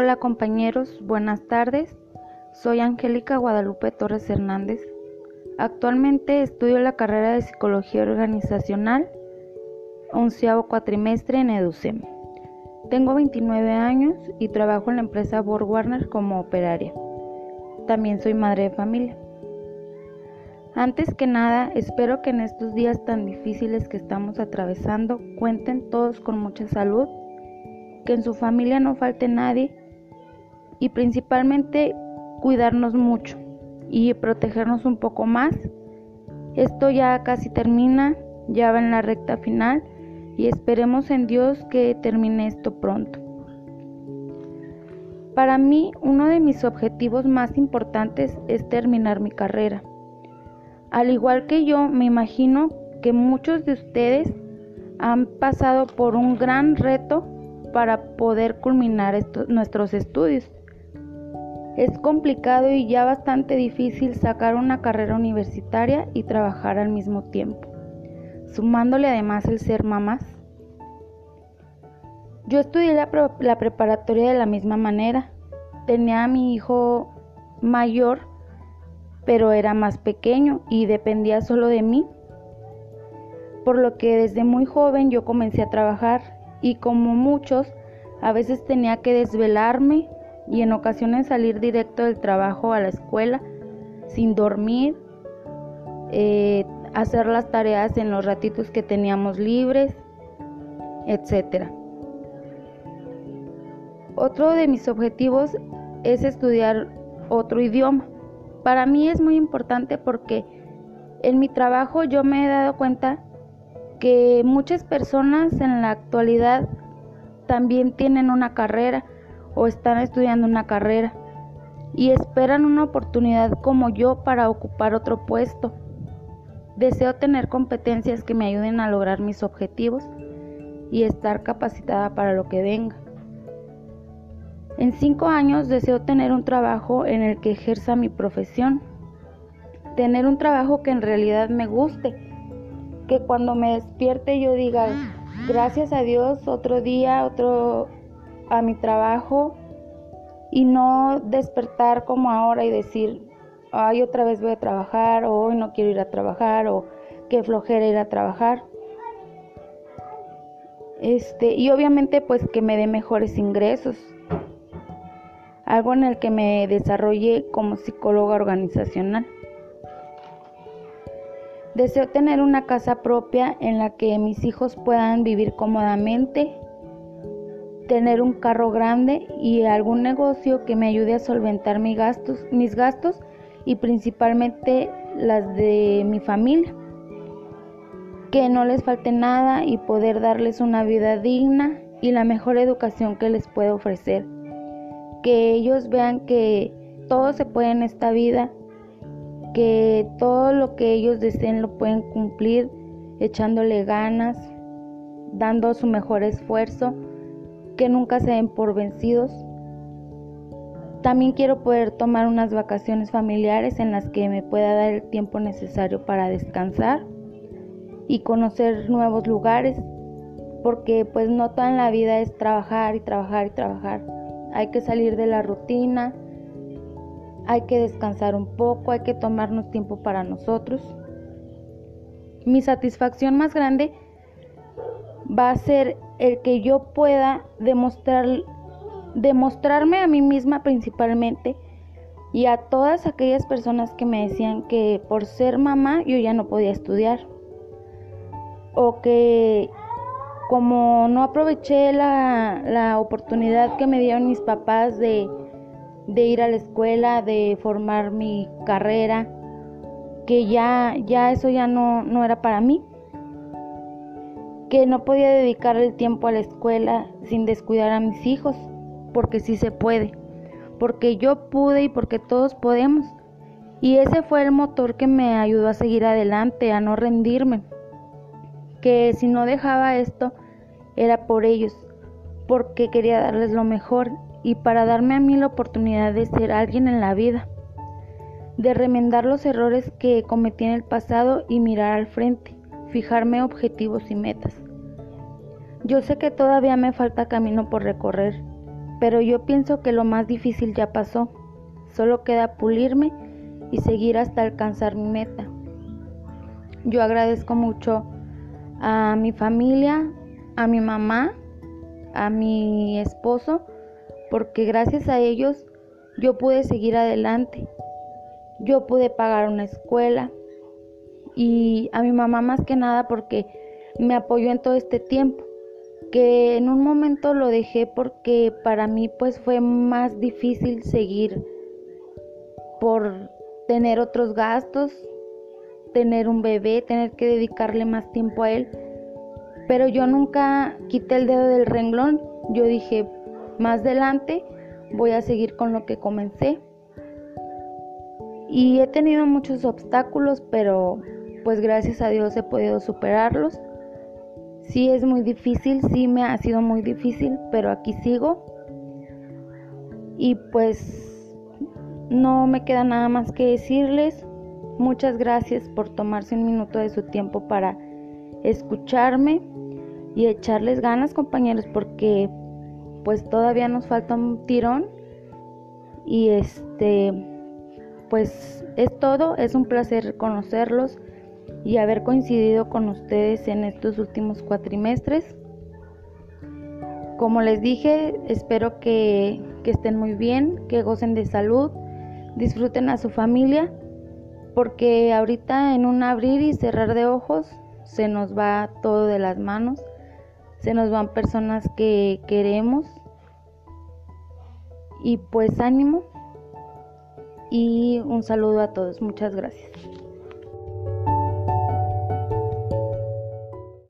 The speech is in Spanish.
Hola compañeros, buenas tardes. Soy Angélica Guadalupe Torres Hernández. Actualmente estudio la carrera de Psicología Organizacional, onceavo cuatrimestre en EDUCEM. Tengo 29 años y trabajo en la empresa Borg Warner como operaria. También soy madre de familia. Antes que nada, espero que en estos días tan difíciles que estamos atravesando cuenten todos con mucha salud, que en su familia no falte nadie y principalmente cuidarnos mucho y protegernos un poco más. Esto ya casi termina, ya va en la recta final y esperemos en Dios que termine esto pronto. Para mí, uno de mis objetivos más importantes es terminar mi carrera. Al igual que yo, me imagino que muchos de ustedes han pasado por un gran reto para poder culminar nuestros estudios. Es complicado y ya bastante difícil sacar una carrera universitaria y trabajar al mismo tiempo, sumándole además el ser mamás. Yo estudié la, preparatoria de la misma manera. Tenía a mi hijo mayor pero era más pequeño y dependía solo de mí. Por lo que desde muy joven yo comencé a trabajar y como muchos, a veces tenía que desvelarme y en ocasiones salir directo del trabajo a la escuela sin dormir, eh, hacer las tareas en los ratitos que teníamos libres, etc. Otro de mis objetivos es estudiar otro idioma. Para mí es muy importante porque en mi trabajo yo me he dado cuenta que muchas personas en la actualidad también tienen una carrera o están estudiando una carrera y esperan una oportunidad como yo para ocupar otro puesto. Deseo tener competencias que me ayuden a lograr mis objetivos y estar capacitada para lo que venga. En cinco años deseo tener un trabajo en el que ejerza mi profesión, tener un trabajo que en realidad me guste, que cuando me despierte yo diga, gracias a Dios, otro día, otro a mi trabajo y no despertar como ahora y decir, ay, otra vez voy a trabajar, o hoy no quiero ir a trabajar, o qué flojera ir a trabajar. Este, y obviamente pues que me dé mejores ingresos, algo en el que me desarrolle como psicóloga organizacional. Deseo tener una casa propia en la que mis hijos puedan vivir cómodamente, tener un carro grande y algún negocio que me ayude a solventar mis gastos, y principalmente las de mi familia. Que no les falte nada y poder darles una vida digna y la mejor educación que les puedo ofrecer que ellos vean que todo se puede en esta vida, que todo lo que ellos deseen lo pueden cumplir echándole ganas, dando su mejor esfuerzo, que nunca se den por vencidos. También quiero poder tomar unas vacaciones familiares en las que me pueda dar el tiempo necesario para descansar y conocer nuevos lugares, porque pues no toda en la vida es trabajar y trabajar y trabajar hay que salir de la rutina, hay que descansar un poco, hay que tomarnos tiempo para nosotros. Mi satisfacción más grande va a ser el que yo pueda demostrar, demostrarme a mí misma principalmente y a todas aquellas personas que me decían que por ser mamá yo ya no podía estudiar o que como no aproveché la, oportunidad que me dieron mis papás de, ir a la escuela, de formar mi carrera, que ya, ya eso ya no, no era para mí, que no podía dedicar el tiempo a la escuela sin descuidar a mis hijos, porque sí se puede, porque yo pude y porque todos podemos. Y ese fue el motor que me ayudó a seguir adelante, a no rendirme que si no dejaba esto era por ellos, porque quería darles lo mejor y para darme a mí la oportunidad de ser alguien en la vida, de remendar los errores que cometí en el pasado y mirar al frente, fijarme objetivos y metas. Yo sé que todavía me falta camino por recorrer, pero yo pienso que lo más difícil ya pasó. Solo queda pulirme y seguir hasta alcanzar mi meta. Yo agradezco mucho a mi familia, a mi mamá, a mi esposo, porque gracias a ellos yo pude seguir adelante. Yo pude pagar una escuela y a mi mamá más que nada porque me apoyó en todo este tiempo que en un momento lo dejé porque para mí pues fue más difícil seguir por tener otros gastos, tener un bebé, tener que dedicarle más tiempo a él. Pero yo nunca quité el dedo del renglón. Yo dije, más adelante voy a seguir con lo que comencé. Y he tenido muchos obstáculos, pero pues gracias a Dios he podido superarlos. Sí es muy difícil, sí me ha sido muy difícil, pero aquí sigo. Y pues no me queda nada más que decirles. Muchas gracias por tomarse un minuto de su tiempo para escucharme y echarles ganas, compañeros, porque pues todavía nos falta un tirón. Y este pues es todo, es un placer conocerlos y haber coincidido con ustedes en estos últimos cuatrimestres. Como les dije, espero que, estén muy bien, que gocen de salud, disfruten a su familia, porque ahorita en un abrir y cerrar de ojos se nos va todo de las manos, se nos van personas que queremos y pues ánimo y un saludo a todos, muchas gracias.